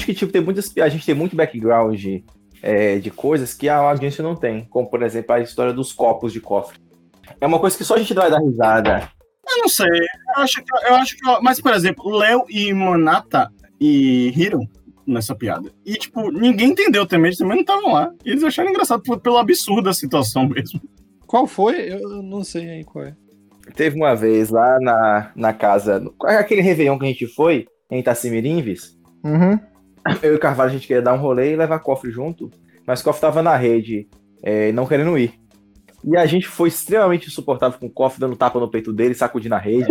Eu acho que, tipo, tem muitas. A gente tem muito background de, é, de coisas que a audiência não tem. Como, por exemplo, a história dos copos de cofre. É uma coisa que só a gente vai dar risada. Eu não sei. Eu acho que. Eu acho que mas, por exemplo, Léo e Monata e Hiro nessa piada. E, tipo, ninguém entendeu também, eles também não estavam lá. E eles acharam engraçado pelo absurdo da situação mesmo. Qual foi? Eu não sei aí qual é. Teve uma vez lá na, na casa, aquele Réveillon que a gente foi, em Itacimirimves. Uhum. Eu e o Carvalho, a gente queria dar um rolê e levar cofre junto, mas o cofre tava na rede, é, não querendo ir. E a gente foi extremamente insuportável com o cofre, dando tapa no peito dele, sacudindo a rede.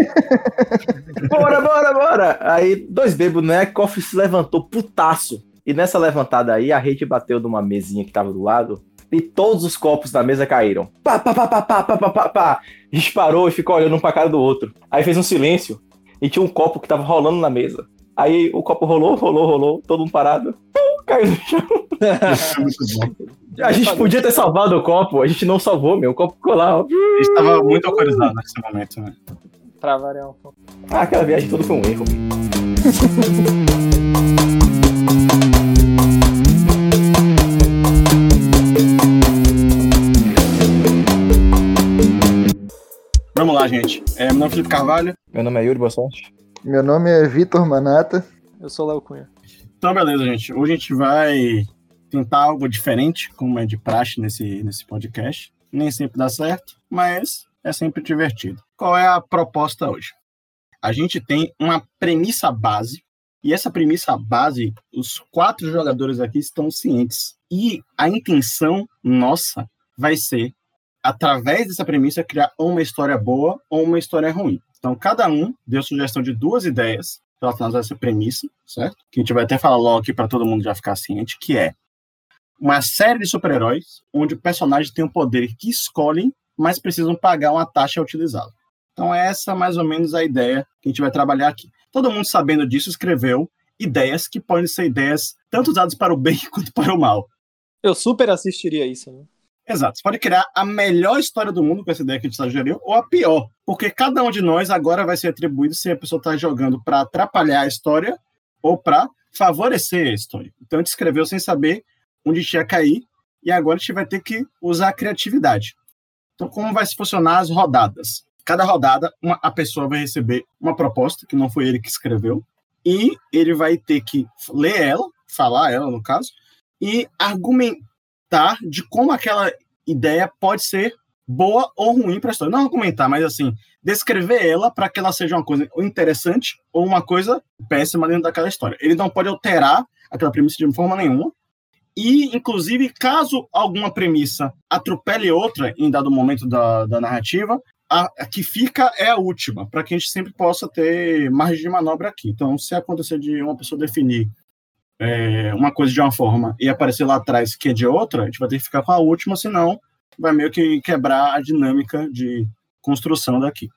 bora, bora, bora! Aí, dois bêbados, né? Cofre se levantou putaço. E nessa levantada aí, a rede bateu numa mesinha que tava do lado. E todos os copos da mesa caíram. Pá, pá, pá, pá, pá, pá, pá, pá, pá. A gente parou e ficou olhando um pra cara do outro. Aí fez um silêncio. E tinha um copo que tava rolando na mesa. Aí o copo rolou, rolou, rolou, todo mundo parado. Pum, caiu no chão. a gente podia ter salvado o copo, a gente não salvou, meu. O copo ficou lá. Ó. A gente tava muito alcoolizado nesse momento, né? Pra variar um pouco. Ah, aquela viagem toda foi um erro. Vamos lá, gente. É, meu nome é Felipe Carvalho. Meu nome é Yuri, boa sorte. Meu nome é Vitor Manata. Eu sou Léo Cunha. Então, beleza, gente. Hoje a gente vai tentar algo diferente, como é de praxe nesse, nesse podcast. Nem sempre dá certo, mas é sempre divertido. Qual é a proposta hoje? A gente tem uma premissa base, e essa premissa base, os quatro jogadores aqui estão cientes. E a intenção nossa vai ser, através dessa premissa, criar uma história boa ou uma história ruim. Então, cada um deu sugestão de duas ideias relacionadas a essa premissa, certo? Que a gente vai até falar logo aqui para todo mundo já ficar ciente, que é uma série de super-heróis onde o personagem tem um poder que escolhem, mas precisam pagar uma taxa a utilizá-lo. Então, essa é mais ou menos a ideia que a gente vai trabalhar aqui. Todo mundo sabendo disso escreveu ideias que podem ser ideias tanto usadas para o bem quanto para o mal. Eu super assistiria isso, né? Exato. Você pode criar a melhor história do mundo com essa ideia que a gente sugeriu, ou a pior. Porque cada um de nós agora vai ser atribuído se a pessoa está jogando para atrapalhar a história ou para favorecer a história. Então a gente escreveu sem saber onde a gente ia cair, e agora a gente vai ter que usar a criatividade. Então, como vai funcionar as rodadas? Cada rodada, uma, a pessoa vai receber uma proposta, que não foi ele que escreveu, e ele vai ter que ler ela, falar ela, no caso, e argumentar de como aquela ideia pode ser boa ou ruim para a história. Não argumentar, mas assim, descrever ela para que ela seja uma coisa interessante ou uma coisa péssima dentro daquela história. Ele não pode alterar aquela premissa de forma nenhuma. E, inclusive, caso alguma premissa atropele outra em dado momento da, da narrativa, a, a, que fica é a última, para que a gente sempre possa ter margem de manobra aqui. Então, se acontecer de uma pessoa definir é, uma coisa de uma forma e aparecer lá atrás que é de outra, a gente vai ter que ficar com a última, senão vai meio que quebrar a dinâmica de construção daqui.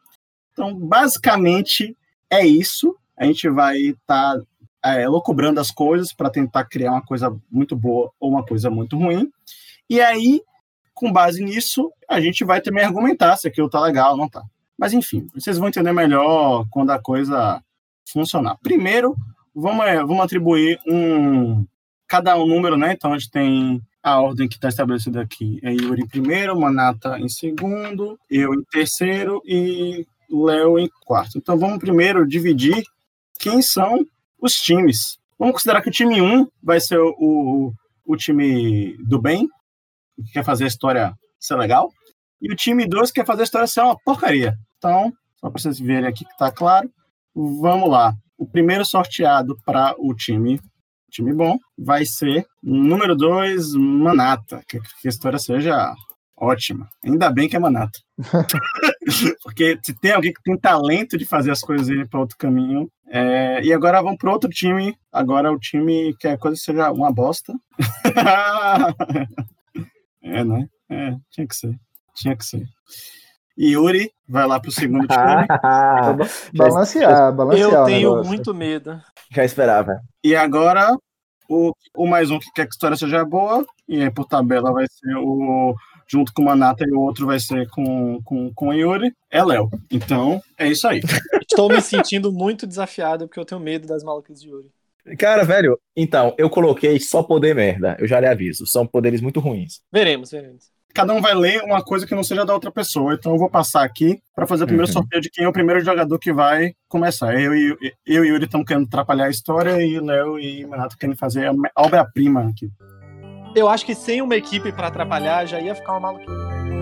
Então, basicamente, é isso. A gente vai estar tá, é, as coisas para tentar criar uma coisa muito boa ou uma coisa muito ruim. E aí, com base nisso, a gente vai também argumentar se aquilo tá legal ou não tá. Mas enfim, vocês vão entender melhor quando a coisa funcionar. Primeiro, vamos, é, vamos atribuir um cada um número, né? Então a gente tem a ordem que está estabelecida aqui. É Yuri em primeiro, Manata em segundo, eu em terceiro e Léo em quarto. Então vamos primeiro dividir quem são os times. Vamos considerar que o time 1 vai ser o, o, o time do bem, que quer fazer a história ser legal, e o time 2 quer fazer a história ser uma porcaria. Então, só para vocês verem aqui que está claro, vamos lá o primeiro sorteado para o time time bom vai ser número 2, Manata. Que, que a história seja ótima. Ainda bem que é Manata. Porque se tem alguém que tem talento de fazer as coisas ir para outro caminho. É... E agora vamos para outro time. Agora o time que a coisa seja uma bosta. é, né? É, tinha que ser. Tinha que ser. Yuri vai lá pro segundo time. balancear, balancear. Eu tenho muito medo. Já esperava. E agora, o, o mais um que quer que a história seja boa, e aí por tabela vai ser o. Junto com o Manata e o outro vai ser com, com, com o Yuri, é Léo. Então, é isso aí. Estou me sentindo muito desafiado porque eu tenho medo das malucas de Yuri. Cara, velho, então, eu coloquei só poder merda. Eu já lhe aviso. São poderes muito ruins. Veremos, veremos. Cada um vai ler uma coisa que não seja da outra pessoa. Então eu vou passar aqui para fazer o primeiro Uhum. sorteio de quem é o primeiro jogador que vai começar. Eu e, eu e Yuri estamos querendo atrapalhar a história e Léo e Manato querem fazer a obra-prima aqui. Eu acho que sem uma equipe pra atrapalhar já ia ficar uma maluquice.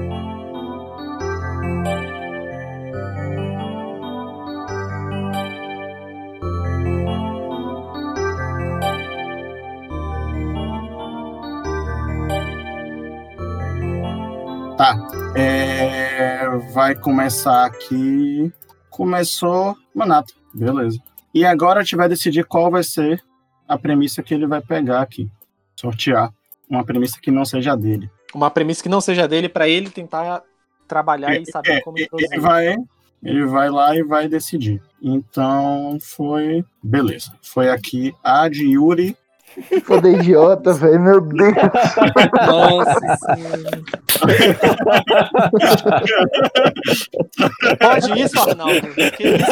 Tá. É, vai começar aqui. Começou Manato. Beleza. E agora a gente vai decidir qual vai ser a premissa que ele vai pegar aqui. Sortear. Uma premissa que não seja dele. Uma premissa que não seja dele pra ele tentar trabalhar e saber É, como ele introduzir. vai, ele vai lá e vai decidir. Então foi. Beleza. Foi aqui a de Yuri. Foda idiota, velho. Meu Deus. Nossa senhora. Pode isso, Arnaldo? Isso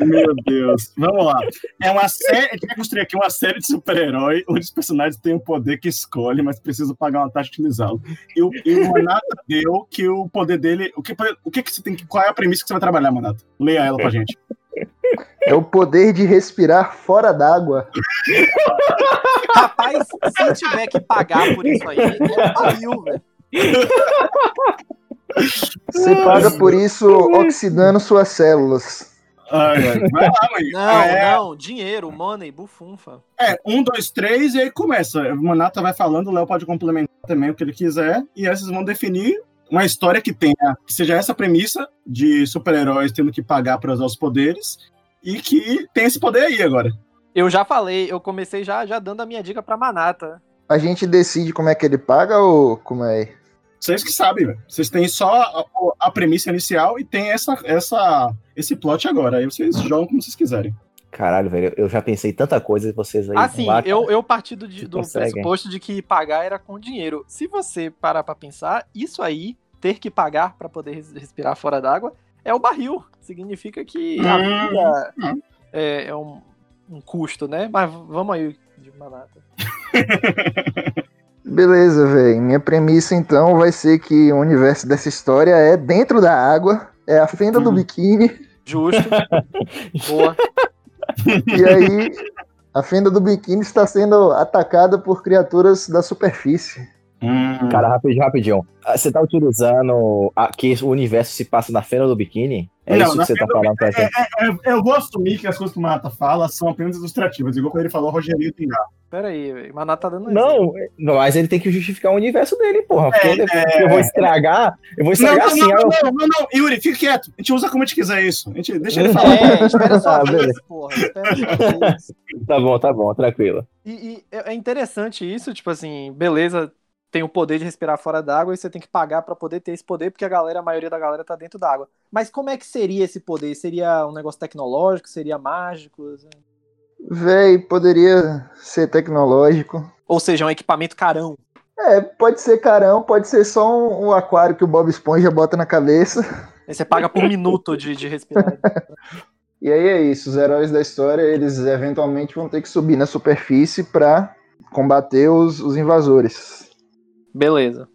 é. Meu Deus. Vamos lá. É uma série. A gente vai construir aqui uma série de super-herói onde os personagens têm o poder que escolhe, mas precisam pagar uma taxa de utilizá-lo. E o, e o Manata deu que o poder dele. O que, o que, que você tem que. Qual é a premissa que você vai trabalhar, Manata? Leia ela pra gente. É o poder de respirar fora d'água. Rapaz, se tiver que pagar por isso aí, é velho. Você paga por isso oxidando suas células. Ai. Vai lá, mãe. Não, é, não, dinheiro, money, bufunfa. é, um, dois, três, e aí começa. O Manata vai falando, o Léo pode complementar também o que ele quiser, e aí vocês vão definir uma história que tenha, que seja essa premissa de super-heróis tendo que pagar para usar os poderes, e que tem esse poder aí agora. Eu já falei, eu comecei já, já dando a minha dica pra Manata. A gente decide como é que ele paga ou como é? Vocês que sabem, velho. Vocês têm só a, a premissa inicial e tem essa, essa, esse plot agora. Aí vocês jogam como vocês quiserem. Caralho, velho, eu já pensei tanta coisa e vocês aí. Assim, lá, eu, eu parti do, do pressuposto de que pagar era com dinheiro. Se você parar pra pensar, isso aí, ter que pagar pra poder res- respirar fora d'água, é o barril. Significa que a Hum, vida hum. é, é um, um custo, né? Mas vamos aí de Manata. Beleza, velho. Minha premissa então vai ser que o universo dessa história é dentro da água, é a fenda do Hum. biquíni, Justo. Boa. E aí a fenda do biquíni está sendo atacada por criaturas da superfície. Hum. Cara, rapidinho, rapidinho. Ah, Você tá utilizando a, que o universo se passa na fenda do biquíni? É Não, isso que você tá falando pra gente? É, eu vou assumir que as coisas que o Mata fala são apenas ilustrativas, igual quando ele falou Rogerinho do Engar. Pera aí. Manata tá dando exemplo. Não, mas ele tem que justificar o universo dele, porra. Porque É, depois é. eu vou estragar. Eu vou Não, estragar não, assim. não, não, não, não, Yuri, fica quieto. A gente usa como a gente quiser isso. A gente, deixa ele falar. É, espera só Ah, vez, porra. Espera só. Tá bom, tá bom, tranquilo. E, e é é interessante isso, tipo assim, beleza, tem o poder de respirar fora d'água e você tem que pagar pra poder ter esse poder, porque a galera, a maioria da galera tá dentro d'água. Mas como é que seria esse poder? Seria um negócio tecnológico? Seria mágico? Véi, poderia ser tecnológico. Ou seja, um equipamento carão? É, pode ser carão, pode ser só um, um aquário que o Bob Esponja bota na cabeça. Aí você paga por minuto de, de respirar. E aí é isso, os heróis da história, eles eventualmente vão ter que subir na superfície pra combater os, os invasores. Beleza.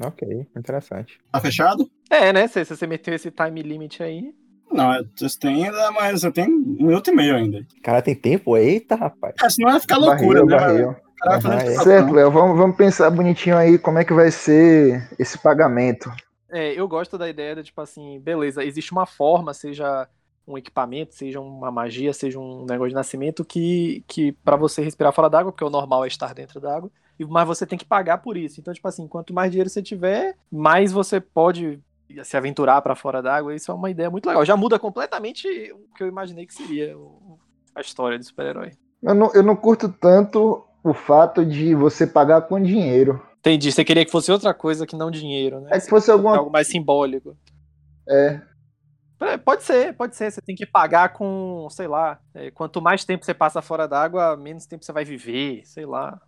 Ok, interessante. Tá fechado? É, né? Se, se você meteu esse time limit aí. Não, vocês têm ainda, mas você tem um minuto e meio ainda. Cara, tem tempo? Eita, rapaz. É, senão vai ficar loucura, Barril, né? barril. Ah, é. Certo, Léo, vamos, vamos pensar bonitinho aí como é que vai ser esse pagamento. É, eu gosto da ideia de, tipo assim, beleza, existe uma forma, seja um equipamento, seja uma magia, seja um negócio de nascimento, que, que para você respirar fora d'água, porque o normal é estar dentro d'água, e- mas você tem que pagar por isso. Então, tipo assim, quanto mais dinheiro você tiver, mais você pode se aventurar para fora d'água. Isso é uma ideia muito legal. Já muda completamente o que eu imaginei que seria a história de super-herói. Eu não, eu não curto tanto o fato de você pagar com dinheiro. Entendi. Você queria que fosse outra coisa que não dinheiro, né? É que fosse alguma. Algo mais simbólico. É, É, pode ser, pode ser. Você tem que pagar com, sei lá, é, quanto mais tempo você passa fora d'água, menos tempo você vai viver, sei lá.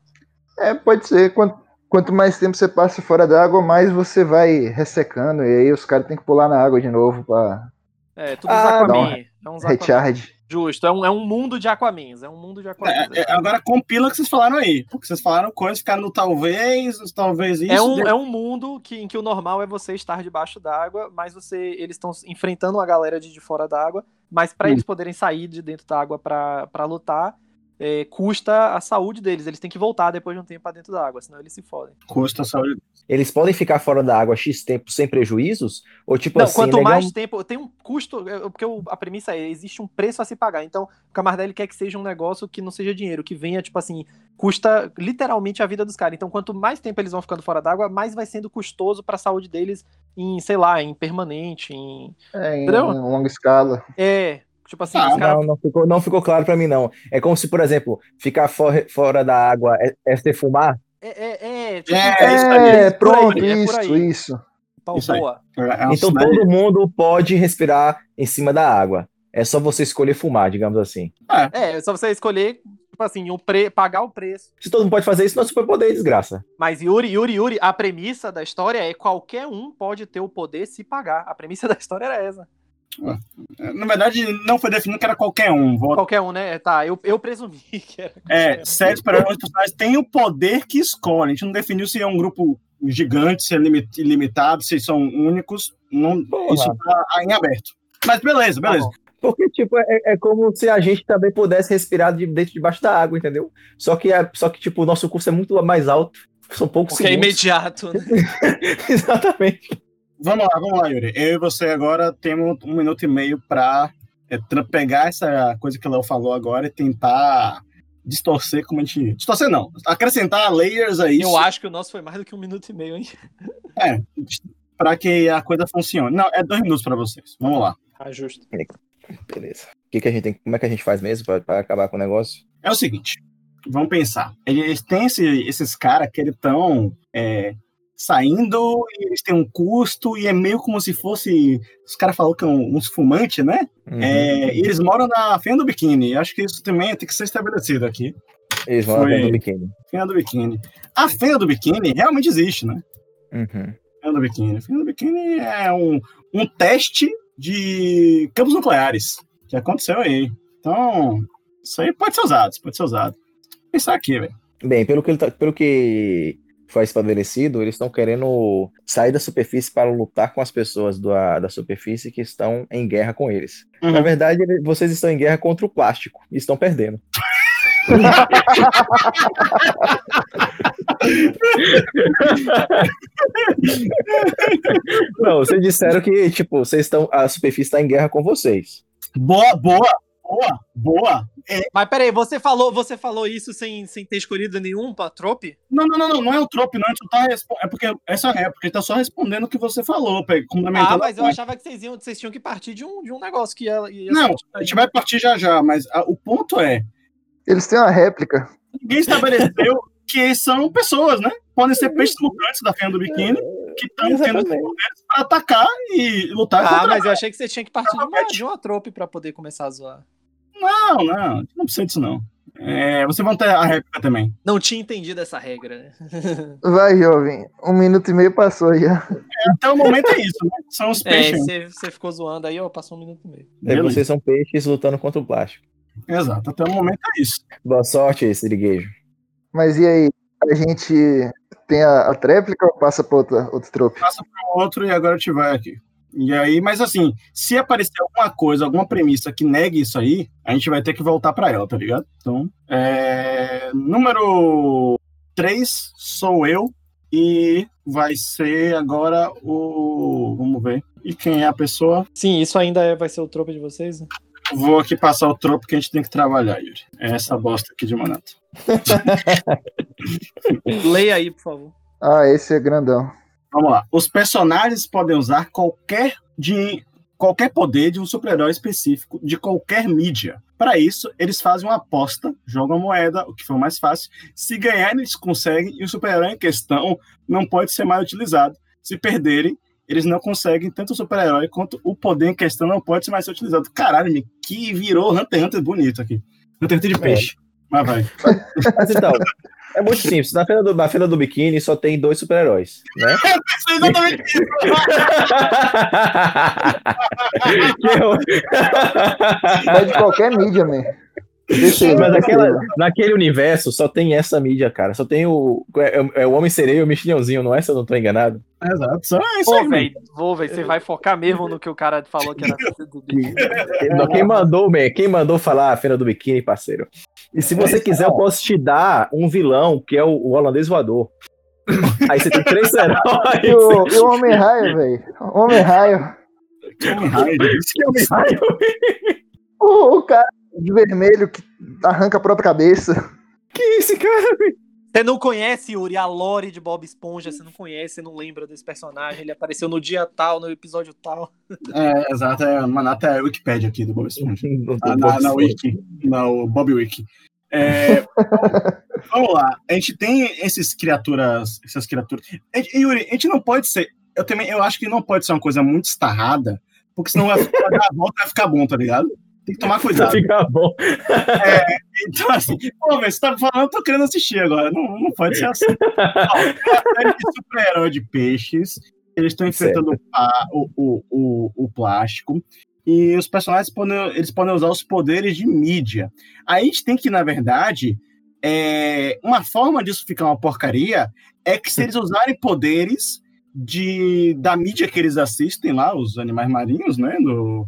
é, pode ser. Quanto, quanto mais tempo você passa fora d'água, mais você vai ressecando. E aí os caras têm que pular na água de novo pra É, tudo Ah, Aquaman. não. É uns Aquaman. recharge. Justo, é um, é um mundo de Aquamins, é um mundo de Aquamins. É, é, agora compila o que vocês falaram aí. Porque vocês falaram coisas, ficaram no talvez, talvez isso. É um, de- é um mundo que, em que o normal é você estar debaixo d'água, mas você eles estão enfrentando uma galera de, de fora d'água, mas para Hum. eles poderem sair de dentro da água pra lutar, é, custa a saúde deles. Eles têm que voltar depois de um tempo pra dentro da água, senão eles se fodem. Custa a saúde. Eles podem ficar fora da água X tempo sem prejuízos? Ou tipo Não, assim, quanto legal- mais tempo. Tem um custo. é, Porque a premissa é: existe um preço a se pagar. Então, o Camardelli quer que seja um negócio que não seja dinheiro, que venha, tipo assim, custa literalmente a vida dos caras. Então, quanto mais tempo eles vão ficando fora d'água, mais vai sendo custoso pra saúde deles em, sei lá, em permanente, em. É, em Entendeu? longa escala. É. Tipo assim, Ah, os caras. Não, não ficou, não ficou claro pra mim, não. É como se, por exemplo, ficar for- fora da água é, é ser fumar? É, é, é, tipo, É, é, isso aí, É, aí, pronto, é isso, aí. isso. pau isso. É uma Então todo mundo pode respirar em cima da água. É só você escolher fumar, digamos assim. É, é só você escolher, tipo assim, o pre... pagar o preço. Se todo mundo pode fazer isso, não é superpoder, desgraça. Mas Yuri, Yuri, Yuri, a premissa da história é qualquer um pode ter o poder se pagar. A premissa da história era essa. Na verdade, não foi definido que era qualquer um. Vou- Qualquer um, né? Tá, eu, eu presumi que era. É, sete super-heróis personagens têm o poder que escolhem. A gente não definiu se é um grupo gigante, se é limi- ilimitado, se são únicos. Não, Porra. isso tá em aberto. Mas beleza, beleza. Tá. Porque, tipo, é, é como se a gente também pudesse respirar de dentro debaixo da água, entendeu? Só que, é, só que tipo, o nosso curso é muito mais alto. São poucos Porque é segundos. imediato, né? Exatamente. Vamos lá, vamos lá, Yuri. Eu e você agora temos um minuto e meio pra é, pegar essa coisa que o Léo falou agora e tentar distorcer como a gente. Distorcer não. Acrescentar layers a isso Eu acho que o nosso foi mais do que um minuto e meio, hein? para que a coisa funcione. Não, é dois minutos pra vocês. Vamos lá. Ah, justo. Beleza. O que, que a gente tem, como é que a gente faz mesmo pra, pra acabar com o negócio? É o seguinte, vamos pensar. Eles têm esse- esses caras que eles estão saindo e eles têm um custo e é meio como se fosse. Os caras falaram que é um, uns fumantes, né? Uhum. É, e eles moram na Fenda do Biquíni. Acho que isso também tem que ser estabelecido aqui. Eles foi- lá dentro do biquíni. Fenda do Biquíni. A Fenda do Biquíni realmente existe, né? Uhum. Fenda do Biquíni. Fenda do Biquíni é um, um teste de campos nucleares que aconteceu aí. Então, isso aí pode ser usado, pode ser usado. Vou pensar aqui, velho. Bem, pelo que, ele tá- pelo que foi estabelecido, eles estão querendo sair da superfície para lutar com as pessoas do- da superfície que estão em guerra com eles. Uhum. Na verdade, vocês estão em guerra contra o plástico e estão perdendo. Não, vocês disseram que, tipo, vocês estão, a superfície está em guerra com vocês. Boa, boa, boa, boa. Mas peraí, você falou, você falou isso sem, sem ter escolhido nenhum pra trope? Não, não, não, não, não é o trope, não. A gente não tá respo- É porque essa é porque ele tá só respondendo o que você falou, complementando. Ah, mas eu achava que vocês, iam, vocês tinham que partir de um, de um negócio que ia. ia Não, ser- a gente vai partir já já, mas a- o ponto é: Eles têm uma réplica. ninguém estabeleceu que são pessoas, né? Podem ser peixes mutantes da fenda do biquíni que estão tendo poderes pra atacar e lutar Ah, mas eu achei que você tinha que partir de uma, de uma trope pra poder começar a zoar. Não, não, não precisa disso, não. É, vocês vão ter a réplica também. Não tinha entendido essa regra, né? Vai, jovem. Um minuto e meio passou já. Até o momento é isso, né? São os É, peixes. você, você ficou zoando aí, ó, passou um minuto e meio. É, vocês são peixes lutando contra o plástico. Exato, até o momento é isso. Boa sorte, Siriguejo. Mas e aí? A gente tem a, a tréplica ou passa pra outra, outro trope? outro e agora a gente vai aqui. E aí, mas assim, se aparecer alguma coisa, alguma premissa que negue isso aí, a gente vai ter que voltar pra ela, tá ligado? Então, é... número 3 sou eu e vai ser agora o. Vamos ver. E quem é a pessoa? Sim, isso ainda é- vai ser o trope de vocês? né? Vou aqui passar o tropo que a gente tem que trabalhar, Yuri. É essa bosta aqui de Manato. Leia aí, por favor. Ah, esse é grandão. Vamos lá. Os personagens podem usar qualquer de qualquer poder de um super-herói específico de qualquer mídia. Para isso, eles fazem uma aposta, jogam a moeda, o que for mais fácil. Se ganharem, eles conseguem e o super-herói em questão não pode ser mais utilizado. Se perderem, eles não conseguem tanto o super-herói quanto o poder em questão não pode ser mais ser utilizado. Caralho, me- que virou Hunter x Hunter bonito aqui. Hunter x Hunter de peixe. Mas vai. Mas então, É muito simples. Na Fenda do, na Fenda do Biquíni só tem dois super-heróis, né? É exatamente isso. Eu- Mas de qualquer mídia, man. Mas naquele universo só tem essa mídia, cara. Só tem o. É, é o Homem-Sereia e o Mexilhãozinho, não é? Se eu não tô enganado. Exato. Só é isso Pô, velho, vou, velho. Você vai focar mesmo no que o cara falou que era do biquíni. Quem, mandou, man, quem mandou falar a Feira do Biquíni, parceiro? E se você quiser, eu posso te dar um vilão, que é o, o holandês voador. Aí você tem três E heróis. o, e o Homem-Raio, velho. Homem-Raio. Isso que é o Ai, O, o cara de vermelho que arranca a própria cabeça. Que esse cara? Você não conhece, Yuri, a lore de Bob Esponja, você não conhece, você não lembra desse personagem, ele apareceu no dia tal, no episódio tal. É, exato. É, mano, até a Wikipedia aqui do Bob Esponja. Ah, na, na bom. Wiki, no Bob Wiki. É, vamos lá, a gente tem esses criaturas, essas criaturas. A gente- Yuri, a gente não pode ser. Eu também, eu acho que não pode ser uma coisa muito estarrada, porque senão vai, dar a volta e vai ficar bom, tá ligado? Tem que tomar cuidado. Fica bom. Então, assim, pô, velho, você tá falando, eu tô querendo assistir agora. Não, não pode ser assim. É de super-herói de peixes. Eles estão enfrentando o, o, o, o, plástico. E os personagens podem, eles podem usar os poderes de mídia. Aí a gente tem que, na verdade, é, uma forma disso ficar uma porcaria é que se eles usarem poderes de, da mídia que eles assistem lá, os animais marinhos, né? Do,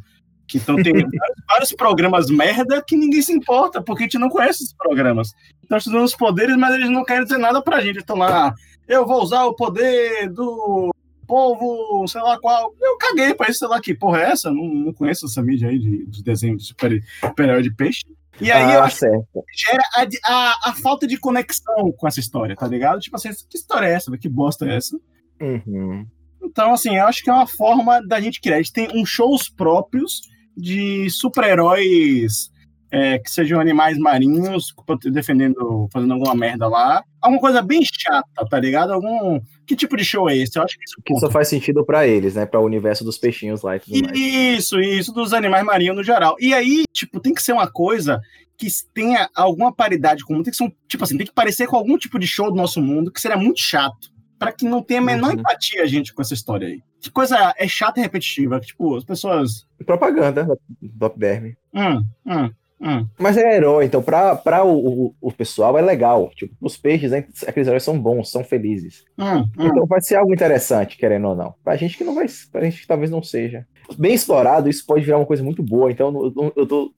então tem vários, vários programas merda que ninguém se importa, porque a gente não conhece esses programas. Estão usando os poderes, mas eles não querem dizer nada pra gente. Então lá, eu vou usar o poder do povo, sei lá qual. Eu caguei pra isso, sei lá que porra é essa. Não, não conheço essa mídia aí de, de desenho de super- super-herói de peixe. E aí eu ah, acho certo. que gera a, a, a falta de conexão com essa história, tá ligado? Tipo assim, que história é essa? Que bosta é essa? Uhum. Então, assim, eu acho que é uma forma da gente criar. A gente tem uns shows próprios de super-heróis é, que sejam animais marinhos, defendendo, fazendo alguma merda lá. Alguma coisa bem chata, tá ligado? Algum. Que tipo de show é esse? Eu acho que isso Que só faz sentido pra eles, né? Pra o universo dos peixinhos lá e tudo mais. Isso, isso, dos animais marinhos no geral. E aí, tipo, tem que ser uma coisa que tenha alguma paridade comum. Tem que ser um, tipo assim, tem que parecer com algum tipo de show do nosso mundo, que seria muito chato. Pra que não tenha a menor Uhum. empatia a gente com essa história aí. Que coisa é chata e repetitiva. que, Tipo, as pessoas. Propaganda do Top Derm. Hum, hum, hum. Mas é herói, então pra, pra o, o, o pessoal é legal. Tipo, os peixes, né, aqueles heróis são bons, são felizes. Hum, hum. Então vai ser algo interessante, querendo ou não. Pra gente que não vai. Pra gente que talvez não seja. Bem explorado, isso pode virar uma coisa muito boa. Então, eu, eu- eu tô.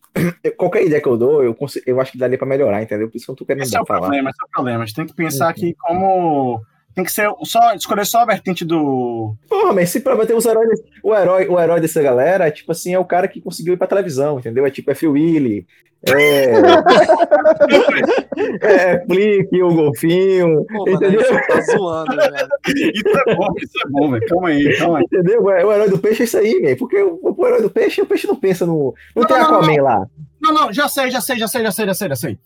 Qualquer ideia que eu dou, eu, consigo, eu acho que daria pra melhorar, entendeu? Por isso que eu tô querendo Esse é o falar. problema, esse é o problema. A gente tem que pensar Uhum. aqui como. Tem que ser só escolher só a vertente do. Porra, mas se pra ter os heróis. O herói, o herói dessa galera, é tipo assim, é o cara que conseguiu ir pra televisão, entendeu? É tipo, é Phil Willy. É. é Flick, o Golfinho. Pô, mano, entendeu? você tá zoando, velho. Isso é bom, isso é bom, velho. Calma aí, calma aí. Entendeu? O herói do peixe é isso aí, velho. Porque o, o herói do peixe, o peixe não pensa no. Não, Não, tem não, não, Aquaman lá. Não, não, já sei, já sei, já sei, já sei, já sei, já sei.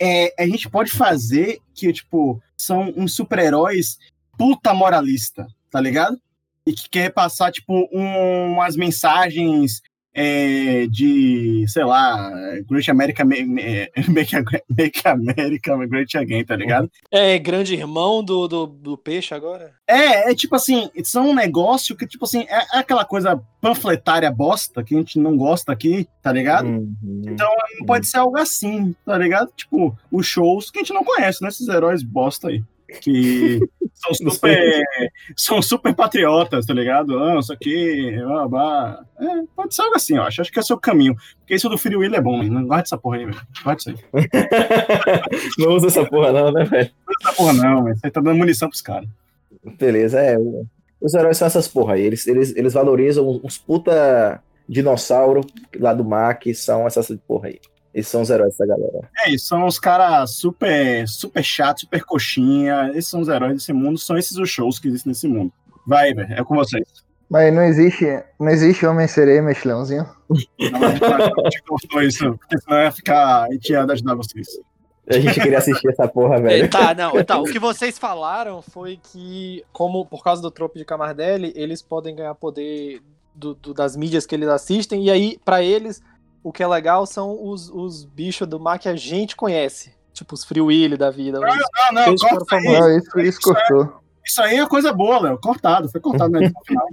É, a gente pode fazer que, tipo, são uns super-heróis puta moralista, tá ligado? E que quer passar, tipo, um- umas mensagens é, de, sei lá, Great America, ma- ma- Make, Make America Great Again, tá ligado? É grande irmão do, do, do peixe agora? É, é tipo assim, são um negócio que, tipo assim, é, é aquela coisa panfletária bosta que a gente não gosta aqui, tá ligado? Uhum. Então, Não pode ser algo assim, tá ligado? Tipo, os shows que a gente não conhece, né? Esses heróis bosta aí. Que são super, são super patriotas, tá ligado? Ah, isso aqui, blá, blá. É, pode ser algo assim, eu acho. Acho que esse é o caminho. Porque isso do Free Will é bom? Não guarda essa porra aí, velho. Guarda isso aí. não usa essa porra, não, né, velho? Não guarda essa porra não, velho. Você tá dando munição pros caras. Beleza, é. Os heróis são essas porra aí. Eles, eles, eles valorizam uns puta dinossauro lá do mar que são essas porra aí. Esses são os heróis dessa galera. É isso, são os caras super, super chatos, super coxinha. Esses são os heróis desse mundo, são esses os shows que existem nesse mundo. Vai, velho, é com vocês. Mas não existe, não existe Homem-Sereia, mexilhãozinho. Não, a gente vai- a gente cortou isso, porque senão ia ficar. A gente ia ajudar vocês. A gente queria assistir essa porra, É, velho. tá, não, tá. O que vocês falaram foi que, como por causa do tropo de Camardelli, eles podem ganhar poder do- do- das mídias que eles assistem, e aí, pra eles, o que é legal são os, os bichos do mar que a gente conhece. Tipo os Free Willy da vida. os- Não, não, corta aí. famoso. Ah, isso, isso cortou. Isso aí é coisa boa, Léo. Cortado, foi cortado na edição final.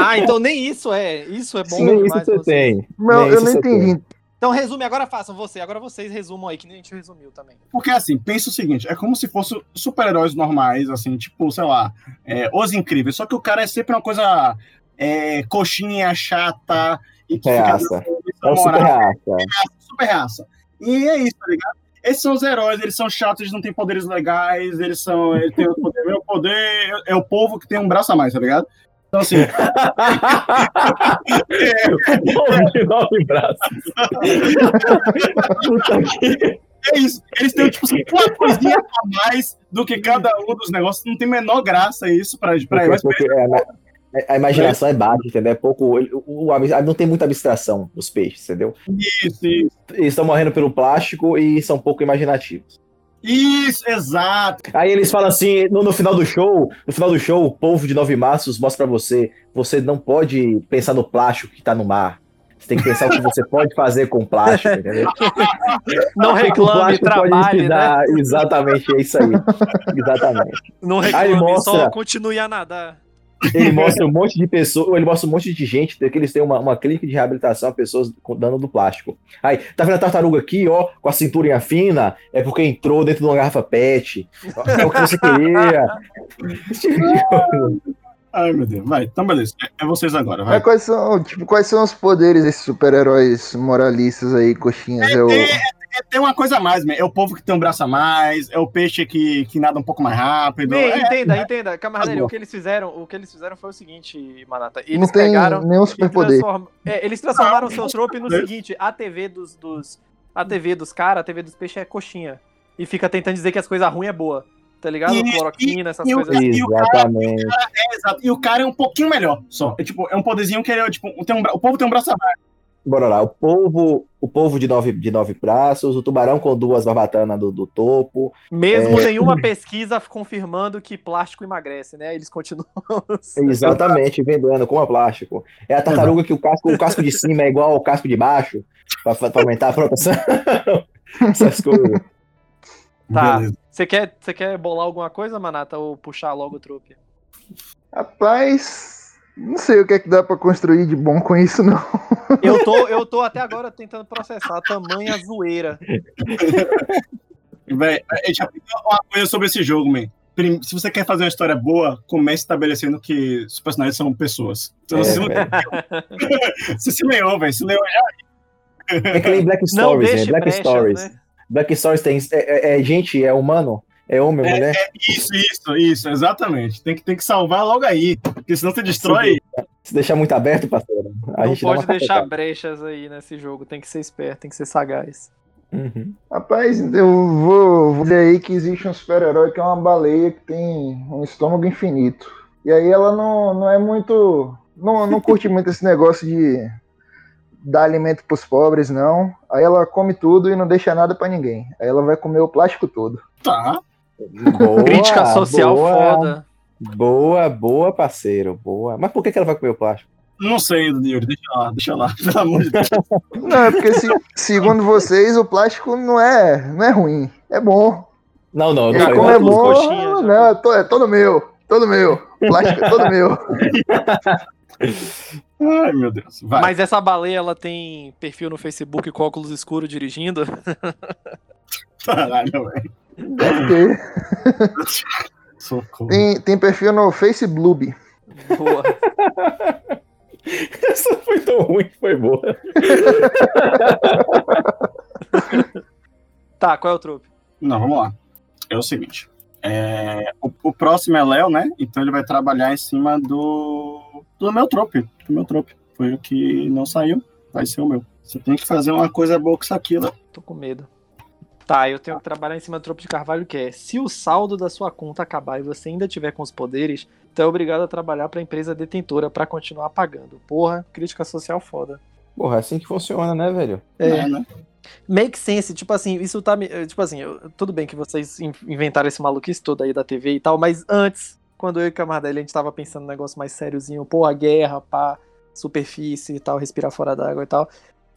Ah, então nem isso é. Isso é bom Sim, isso demais. você vocês. tem. Não, Nem eu isso não entendi. Então resume, agora façam você. Agora vocês resumam aí, que nem a gente resumiu também. Porque assim, pensa o seguinte: é como se fossem super-heróis normais, assim, tipo, sei lá, é, Os Incríveis. Só que o cara é sempre uma coisa é, coxinha, chata e que Reaça. É o super raça. super raça. E é isso, tá ligado? Esses são os heróis, eles são chatos, eles não têm poderes legais, eles são. Eles têm o poder. Meu poder é o povo que tem um braço a mais, tá ligado? Então, assim, Povo de nove braços. Puta que... é isso. Eles têm, tipo, uma coisinha a mais do que cada um dos negócios. Não tem menor graça isso pra, pra Porque, porque, é, né, a imaginação é baixa, entendeu? É pouco. O, o- a- não tem muita abstração os peixes, entendeu? Isso, isso. Eles estão morrendo pelo plástico e são pouco imaginativos. Isso, exato. Aí eles falam assim, no, no final do show, no final do show, o povo de Nove Maços mostra pra você, você não pode pensar no plástico que tá no mar. Você tem que pensar o que você pode fazer com plástico, entendeu? Não O reclame, trabalhe, né? Exatamente, é isso aí. Exatamente. Não Aí reclame, mostra- só continue a nadar. Ele mostra um monte de pessoas, ele mostra um monte de gente, que eles têm uma, uma clínica de reabilitação a pessoas com dano do plástico. Aí, tá vendo a tartaruga aqui, ó, com a cinturinha fina? É porque entrou dentro de uma garrafa PET. É o que você queria. Tipo. Ai, meu Deus. Vai, então beleza. É, é vocês agora, vai. Mas quais são, tipo, quais são os poderes desses super-heróis moralistas aí, coxinhas? É o... Tem, é- tem uma coisa a mais, man. É o povo que tem um braço a mais, é o peixe que, que nada um pouco mais rápido. Bem, É, entenda, entenda. Camarada, Tá o que eles fizeram, o que eles fizeram foi o seguinte, Manata. Eles Não tem pegaram nenhum superpoder. transform- é, eles transformaram o seu trope no É. seguinte: a TV dos, dos a TV dos caras, a TV dos peixes é coxinha e fica tentando dizer que as coisas ruins é boa. Tá ligado? E- Cloroquina, essas e o- coisas. assim. E o cara- Exatamente. é, exato. E o cara é um pouquinho melhor, só. É tipo, é um poderzinho que ele é, tipo, tem um, o povo tem um braço a mais. Bora lá. O polvo, o polvo de nove, de nove braços, o tubarão com duas barbatanas do, do topo. Mesmo É. nenhuma pesquisa confirmando que plástico emagrece, né? Eles continuam. Exatamente, vendendo como plástico. É a tartaruga que o casco, o casco de cima é igual ao casco de baixo, pra, pra aumentar a proteção. Essas coisas. Tá. Você quer, você quer bolar alguma coisa, Manata, ou puxar logo o trope? Rapaz, não sei o que é que dá pra construir de bom com isso, não. Eu tô, eu tô até agora tentando processar a tamanha zoeira. Véi, a gente aprendeu uma coisa sobre esse jogo, man. Se você quer fazer uma história boa, comece estabelecendo que os personagens são pessoas. Então, É, velho. você se leou, velho. Se leou. É que nem Black Stories, né? Black brechas, Stories. né? Black Stories tem. É, é- é gente, é humano, é homem, É, mulher. Isso, isso, isso, exatamente. Tem que, tem que salvar logo aí. Porque senão você destrói. Se deixar muito aberto, parceiro. A Não pode deixar brechas aí nesse jogo. Tem que ser esperto, tem que ser sagaz. Uhum. Rapaz, eu vou, vou dizer aí que existe um super-herói que é uma baleia que tem um estômago infinito. E aí ela não, não é muito. Não, não curte muito esse negócio de dar alimento pros pobres, não. Aí ela come tudo e não deixa nada pra ninguém. Aí ela vai comer o plástico todo. Tá. Boa, Crítica social boa, foda. Boa, boa, parceiro. Boa. Mas por que, que ela vai comer o plástico? Não sei, Yuri. Deixa lá, deixa lá. Pelo amor de Deus. Não, é porque se- segundo vocês, o plástico não é, não é ruim. É bom. Não, não, não E falei como é bom, coxinhas, já. não, é to- é todo meu. Todo meu. Plástico é todo meu. Ai, meu Deus. Vai. Mas essa baleia, ela tem perfil no Facebook com óculos escuros dirigindo? Caralho, velho. Deve ter. Tem, tem perfil no Facebook. Boa. Essa foi tão ruim que foi boa. Tá, qual é o trope? Não, vamos lá. É o seguinte. é, o, o próximo é Léo, né? Então ele vai trabalhar em cima do, do meu trope. Do meu trope. Foi o que não saiu, vai ser o meu. Você tem que fazer uma coisa boa com isso aqui, Léo. Tô com medo. Tá, eu tenho que trabalhar em cima do trope de Carvalho, que é se o saldo da sua conta acabar e você ainda tiver com os poderes, tu é obrigado a trabalhar pra empresa detentora pra continuar pagando. Porra, crítica social foda. Porra, é assim que funciona, né, velho? É, né? Make sense, tipo assim, isso tá me. eh, Tipo assim, eu- tudo bem que vocês in- inventaram esse maluquice todo aí da TV e tal, mas antes, quando eu e o Camardelli a gente tava pensando num negócio mais sériozinho, pô, a guerra, pá, superfície e tal, respirar fora d'água e tal.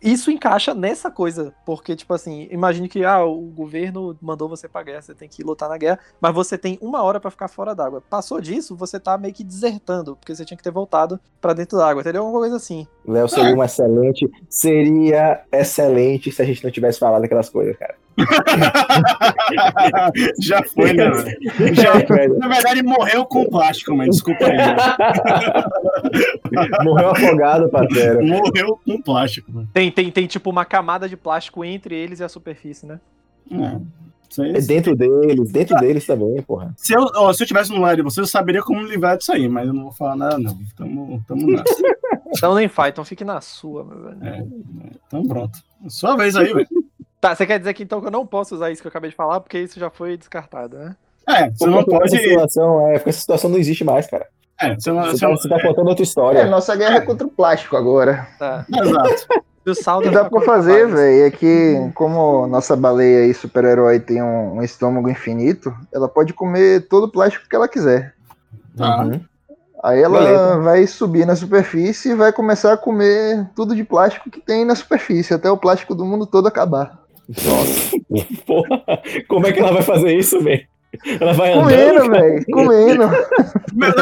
Isso encaixa nessa coisa, porque, tipo assim, imagine que ah, o governo mandou você pra guerra, você tem que lutar na guerra, mas você tem uma hora pra ficar fora d'água. Passou disso, você tá meio que desertando, porque você tinha que ter voltado pra dentro d'água, entendeu? Alguma coisa assim. Léo seria um excelente. Seria excelente se a gente não tivesse falado aquelas coisas, cara. Já foi, né? Já, na verdade, morreu com plástico, mas desculpa aí. né? Morreu afogado, parceiro. Morreu com plástico, mano. Tem, tem, tem tipo uma camada de plástico entre eles e a superfície, né? É, É dentro deles, dentro deles também, porra. Se eu, ó, se eu tivesse no lado de vocês, eu saberia como livrar disso aí, mas eu não vou falar nada, não. Tamo, tamo nessa. Então nem faz, então fique na sua, meu velho. É, então pronto. Sua vez aí, velho. Tá, você quer dizer que então que eu não posso usar isso que eu acabei de falar, porque isso já foi descartado, né? É, você não Porque pode. Essa situação, é, porque essa situação não existe mais, cara. É, você não. Você Você tá, não você tá contando outra É, história. nossa guerra é contra o plástico agora. Tá. Exato. O saldo que dá pra fazer, velho, é que como nossa baleia aí, super-herói, tem um, um estômago infinito, ela pode comer todo o plástico que ela quiser. Tá. Uhum. Aí ela Beleza. vai subir na superfície e vai começar a comer tudo de plástico que tem na superfície, até o plástico do mundo todo acabar. Nossa. Porra, como é que ela vai fazer isso, velho? Ela vai andando. Comendo, velho, comendo.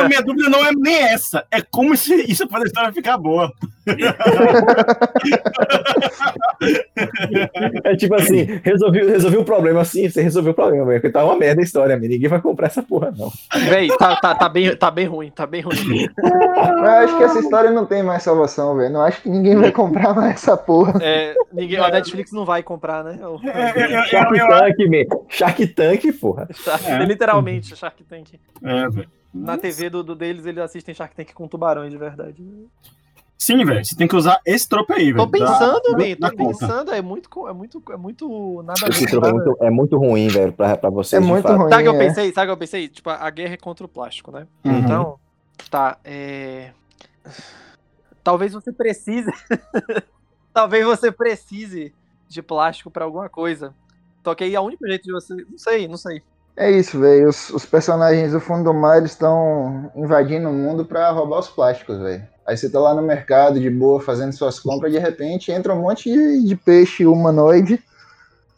Minha dúvida não é nem essa. É como isso, isso faz a história ficar boa. É tipo assim, resolvi, resolvi o problema assim, você resolveu o problema. Porque tá uma merda a história. Ninguém vai comprar essa porra, não. Véi, tá, tá, tá, bem, tá bem ruim, tá bem ruim. Eu acho que essa história não tem mais salvação, velho. Não acho que ninguém vai comprar mais essa porra. É, ninguém, a Netflix não vai comprar, né? É, eu- eu- Shark eu- Tank, man. Shark Tank, porra. É. Literalmente, Shark Tank. É, velho. Na TV do, do deles, eles assistem Shark Tank com tubarões de verdade. Sim, velho. Você tem que usar esse tropo aí, velho. Tô pensando, man, dá tô conta. pensando, é muito, é muito, é muito nada Esse troco é muito, é muito ruim, velho, pra, pra vocês. É muito fato. ruim. Sabe o que eu é. pensei? Sabe o que eu pensei? Tipo, a guerra é contra o plástico, né? Uhum. Então, tá, é... Talvez você precise... Talvez você precise de plástico pra alguma coisa. Só que aí é o único jeito de você... Não sei, não sei. É isso, velho. Os, os personagens do fundo do mar estão invadindo o mundo pra roubar os plásticos, velho. Aí você tá lá no mercado de boa fazendo suas compras, de repente entra um monte de, de peixe humanoide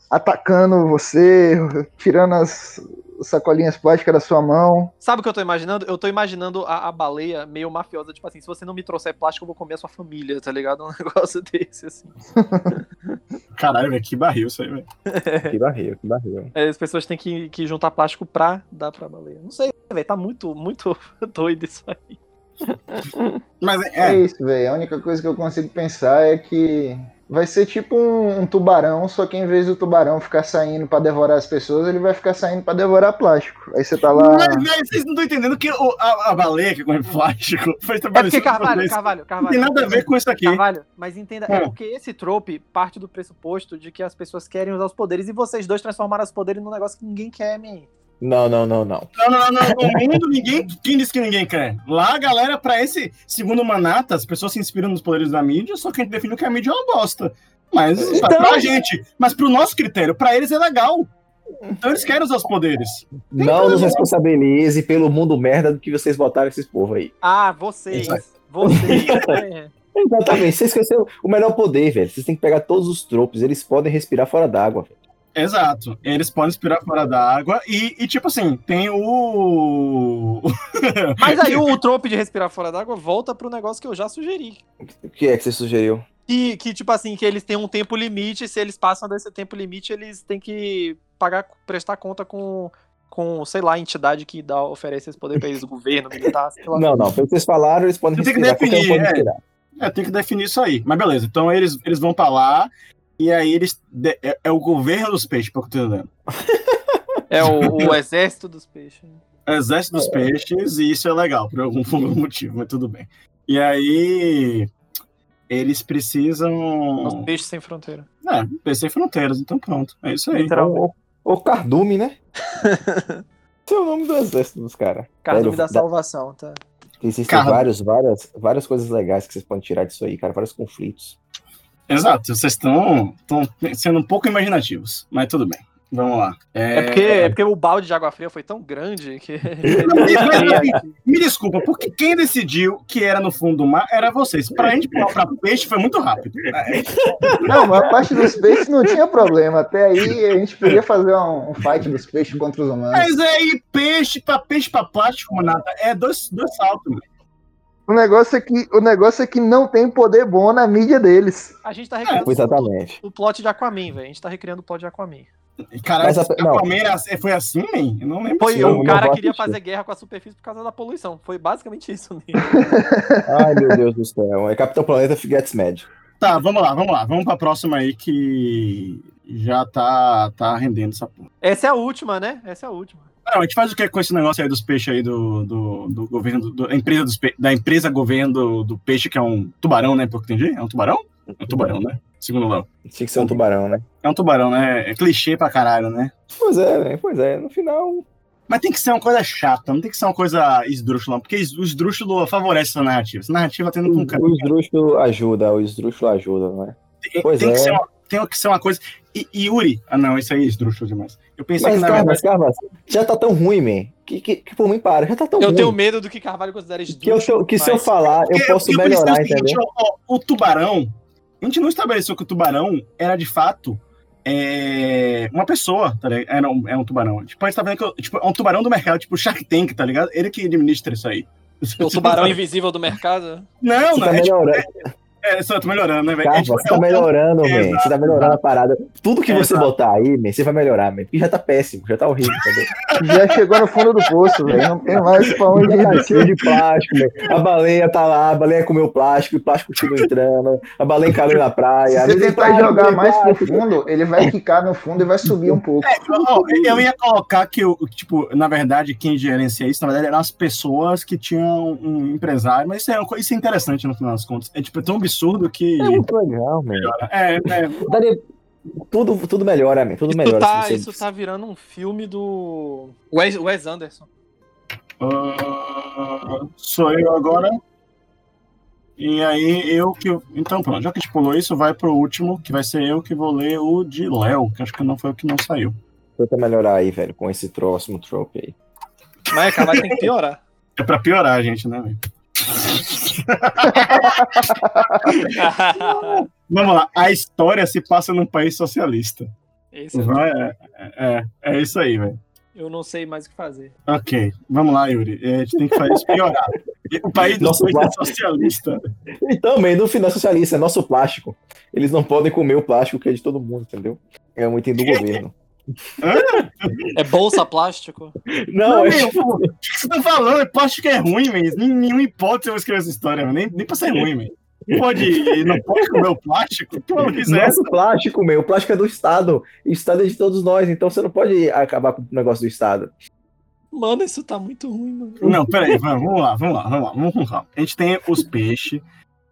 atacando você, tirando as sacolinhas plásticas da sua mão. Sabe o que eu tô imaginando? Eu tô imaginando a, a baleia meio mafiosa, tipo assim, se você não me trouxer plástico, eu vou comer a sua família, tá ligado? Um negócio desse, assim. Caralho, velho. Que barril isso aí, velho. Que barril, que barril. É, as pessoas têm que, que juntar plástico pra dar pra baleia. Não sei, velho, tá muito, muito doido isso aí. Mas É, é. isso, velho. A única coisa que eu consigo pensar é que vai ser tipo um, um tubarão, só que em vez do tubarão ficar saindo pra devorar as pessoas, ele vai ficar saindo pra devorar plástico. Aí você tá lá. Mas, velho, vocês não estão entendendo que o- a, a baleia que come plástico foi É porque Carvalho, vocês. Carvalho, Não Carvalho. tem nada a ver com isso aqui. Carvalho, mas entenda, é É. porque esse trope parte do pressuposto de que as pessoas querem usar os poderes e vocês dois transformaram os poderes num negócio que ninguém quer, man. Não, não, não, não. Não, não, não, não. No mundo, ninguém. Quem disse que ninguém quer? Lá, a galera, pra esse. Segundo Manata, as pessoas se inspiram nos poderes da mídia, só que a gente definiu que a mídia é uma bosta. Mas Então- pra gente, mas pro nosso critério, pra eles é legal. Então eles querem usar os poderes. Não nos responsabilize pelo mundo merda do que vocês botaram esses povos aí. Ah, vocês. Exato. Vocês. é. Exatamente, você esqueceu o melhor poder, velho. Vocês têm que pegar todos os tropos, eles podem respirar fora d'água. velho. Exato. Eles podem inspirar fora da água e, e, tipo assim, tem o. Mas aí o trope de respirar fora d'água volta pro negócio que eu já sugeri. O que é que você sugeriu? Que, que, tipo assim, que eles têm um tempo limite, se eles passam desse tempo limite, eles têm que pagar, prestar conta com, com sei lá, a entidade que dá, oferece esse poder pra eles, o governo, militar, sei lá. Não, não, pelo que vocês falaram, eles podem Você tem que respirar. definir, é. respirar. É, tem que definir isso aí. Mas beleza, então eles, eles vão pra lá e aí eles. de- é, é o governo dos peixes, pelo que eu tô entendendo. É o, o exército dos peixes. Exército dos peixes, e isso é legal, por algum, por algum motivo, mas tudo bem. E aí. Eles Os precisam. peixes sem fronteira. É, peixes sem fronteiras, então pronto. É isso aí. Literalmente. O, o Cardume, né? Esse é o nome do exército dos caras. Cardume Velho, da salvação, tá? Existem vários, várias, várias coisas legais que vocês podem tirar disso aí, cara. Vários conflitos. Exato, vocês estão estão sendo um pouco imaginativos, mas tudo bem. Vamos lá. É porque, é porque o balde de água fria foi tão grande que. Me desculpa, porque quem decidiu que era no fundo do mar era vocês. Pra gente pular pra peixe foi muito rápido. Não, mas a parte dos peixes não tinha problema. Até aí a gente podia fazer um, um fight dos peixes contra os humanos. Mas aí, peixe pra peixe pra plástico, nada. É dois, dois saltos, mano. O negócio, é que, o negócio é que não tem poder bom na mídia deles. A gente tá recriando Exatamente. o plot de Aquaman, velho. A gente tá recriando o plot de Aquaman. Caralho, Mas a- não. Aquaman foi assim, man? Eu não lembro. Foi, o cara queria assistir. fazer guerra com a superfície por causa da poluição. Foi basicamente isso. Né? Ai, meu Deus do céu. É Capitão Planeta Gets Mad. Tá, vamos lá, vamos lá. Vamos pra próxima aí que já tá, tá rendendo essa porra. Essa é a última, né? Essa é a última. Não, a gente faz o que com esse negócio aí dos peixes aí do, do, do governo, do- da, empresa dos pe- da empresa governo do, do peixe, que é um tubarão, né? Porque entendi? É um tubarão? É um tubarão, né? Segundo Léo. Tinha que ser um tubarão, né? É um tubarão, né? É clichê pra caralho, né? Pois é, né? Pois é. No final. Mas tem que ser uma coisa chata, não tem que ser uma coisa esdrúxula, porque o esdrúxulo favorece essa narrativa. Essa narrativa tendo com O, cara. o esdrúxulo ajuda, o esdrúxulo ajuda, não é? Tem, pois tem é. que ser uma, tem que ser uma coisa. E, e Yuri. Ah, não, isso aí é esdrúxulo demais. Eu pensei Mas, que na Carvas, verdade. Carvas, já tá tão ruim, man. Que, que, que por mim para, já tá tão Eu ruim. tenho medo do que Carvalho considera que, eu, que se eu falar, eu Porque- posso eu melhorar, o entendeu? ó, o tubarão. A gente não estabeleceu que o tubarão era de fato é, uma pessoa, tá ligado? Era um, é um tubarão. Tipo, a gente tá vendo que eu- tipo, é um tubarão do mercado, tipo Shark Tank, tá ligado? Ele que administra isso aí. O tubarão invisível do mercado. Não, Você não. tá É, tipo, melhorando, é, só tô melhorando, né, velho? É, tipo, você é tá melhorando, man. Exato, Você tá melhorando a parada. Tudo que você Exato. botar aí, man, você vai melhorar, man. Porque já tá péssimo, já tá horrível, entendeu? Já chegou no fundo do poço, velho. Não tem mais pra onde Já tá cheio ir. de plástico, man. A baleia tá lá, a baleia comeu plástico, o plástico continua entrando, a baleia caiu na praia. Se você tentar jogar mais pro fundo, ele vai quicar no fundo e vai subir um pouco. Ó, eu ia colocar que, o- tipo, na verdade, quem gerencia isso, na verdade, eram as pessoas que tinham um empresário, mas isso é, isso é interessante no final das contas. É, tipo, é tão absurdo que. É muito legal, man. É, é, Daria- Tudo, tudo melhora, man. Tudo Isso melhora. tá, se você- isso tá virando um filme do Wes, Wes Anderson. Ah, sou eu agora. E aí, eu que. Então, pronto, já que a gente pulou isso, vai pro último, que vai ser eu que vou ler o de Léo, que acho que não foi o que não saiu. Tenta melhorar aí, velho, com esse próximo trope aí. Mas Carvalho tem que piorar. É pra piorar, gente, né, velho? Vamos lá. A história se passa num país socialista. Esse Vai, é, é, é isso aí, velho. eu não sei mais o que fazer. Ok, vamos lá, Yuri. É, A gente tem que fazer isso piorar. O país do Nossa, país é socialista. Então, man, no final socialista, é nosso plástico. Eles não podem comer o plástico que é de todo mundo, entendeu? É um item do governo. É bolsa plástico? Não, Não, é meu, tipo, o que você tá falando? Plástico é ruim, man. Nem- Nenhuma hipótese eu vou escrever essa história, man. nem, nem pra ser ruim, man. Não pode, não pode comer o plástico? Que maluquice é nosso plástico, meu. O plástico é do Estado. O Estado é de todos nós, então você não pode acabar com o negócio do Estado. Mano, isso tá muito ruim, mano. Não, peraí, vamos, vamos lá, vamos lá, vamos lá, vamos calma. A gente tem os peixes,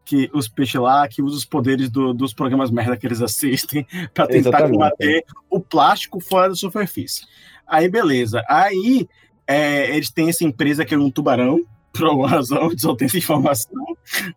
que os peixes lá que usam os poderes do- dos programas merda que eles assistem pra tentar Exatamente. combater o plástico fora da superfície. Aí, beleza. Aí, é, eles têm essa empresa que é um tubarão, por alguma razão, só tem essa informação,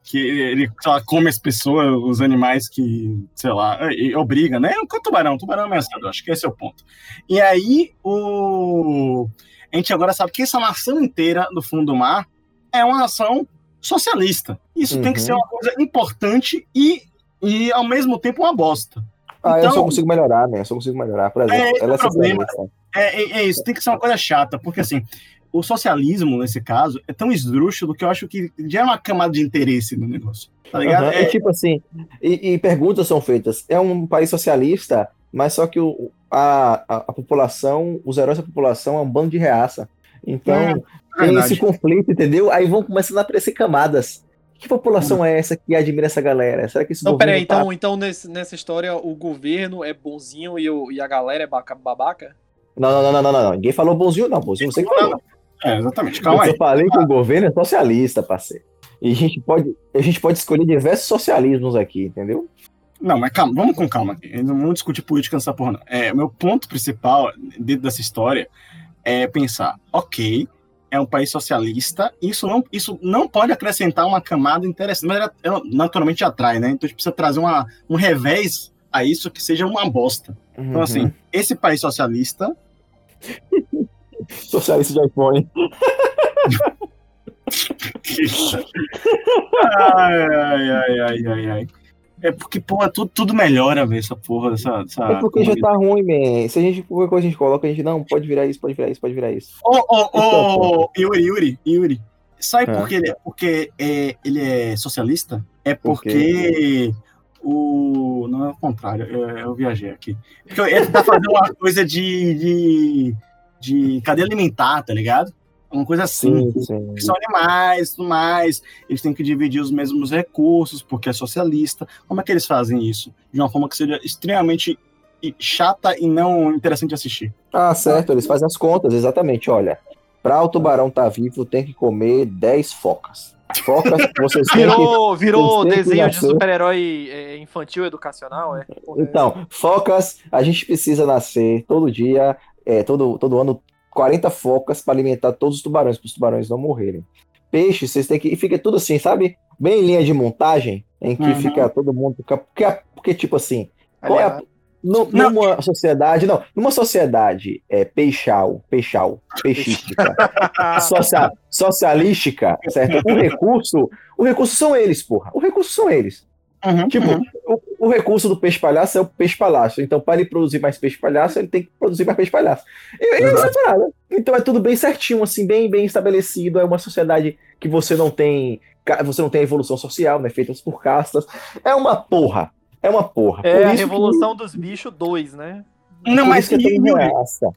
que ele sei lá, come as pessoas, os animais que, sei lá, obriga, né? É um tubarão, tubarão ameaçador, acho que esse é o ponto. E aí, o... a gente agora sabe que essa nação inteira do fundo do mar é uma nação socialista. Isso tem que Uhum. ser uma coisa importante e, e ao mesmo tempo, uma bosta. Ah, eu Então- só consigo melhorar, man. Eu só consigo melhorar. Por exemplo, É, ela é é problema. É, é- é isso, tem que ser uma coisa chata, porque assim, o socialismo, nesse caso, é tão esdrúxulo que eu acho que já é uma camada de interesse no negócio. Tá ligado? Aham, É, E tipo assim, e, e perguntas são feitas. É um país socialista, mas só que o, a, a, a população, os heróis da população é um bando de reaça. Então, É, tem verdade. esse conflito, entendeu? Aí vão começando a aparecer camadas. Que população é essa que admira essa galera? Será que esse Não, peraí, tá- então, então nesse- nessa história o governo é bonzinho e, o- e a galera é baca- babaca? Não, não, não, não, não, não. Ninguém falou bonzinho, não. Bonzinho você que falou. É, exatamente, calma eu aí. só falei que o governo é socialista, parceiro. E a gente pode, a gente pode escolher diversos socialismos aqui, entendeu? Não, mas calma, vamos com calma aqui. Não vamos discutir política nessa porra, não. É, o meu ponto principal dentro dessa história é pensar, ok, é um país socialista, isso não, isso não pode acrescentar uma camada interessante, mas ela, ela naturalmente atrai, né? Então a gente precisa trazer uma, um revés a isso que seja uma bosta. Então, assim, esse país socialista. Socialista de iPhone. ai, ai, ai, ai, ai, ai. É porque, porra, tudo, tudo melhora, velho, essa porra, essa. essa É porque já tá ruim, man. Se a gente, qualquer coisa a gente coloca, a gente não, pode virar isso, pode virar isso, pode virar isso. Ô, ô, Esse é ô, Yuri, Yuri, Yuri. Sabe É. por que ele, é- porque é, ele é socialista? É Por porque o. Não é o contrário, eu, eu viajei aqui. Porque ele tá fazendo uma coisa de, de, de cadeia alimentar, tá ligado? Uma coisa assim. Sim, sim. que são animais, tudo mais. Eles têm que dividir os mesmos recursos, porque é socialista. Como é que eles fazem isso? De uma forma que seja extremamente chata e não interessante de assistir. Ah, certo, eles fazem as contas, exatamente. Olha, para o tubarão estar vivo, tem que comer 10 focas. Focas, vocês têm que. Virou, virou desenho de super-herói é, infantil educacional, é? Então, focas, a gente precisa nascer todo dia, é, todo, todo ano, 40 focas para alimentar todos os tubarões, para os tubarões não morrerem. Peixe, vocês têm que. E fica tudo assim, sabe? Bem em linha de montagem, em que Uhum. fica todo mundo. Porque, porque tipo assim, qual é a- nu- Não. numa sociedade. Não, numa sociedade é, peixal, peixal, peixística. socia- socialística, certo? O recurso, o recurso são eles, porra. O recurso são eles. Uhum, Tipo, uhum. o, o recurso do peixe palhaço é o peixe palhaço. Então, para ele produzir mais peixe palhaço, ele tem que produzir mais peixe palhaço. E, e é essa parada. Então é tudo bem certinho, assim, bem, bem estabelecido. É uma sociedade que você não tem. Você não tem evolução social, né? Feitas por castas. É uma porra. É uma porra. É Por a isso Revolução dos Bichos 2, né? Não, por mas que é tão Yuri, reaça.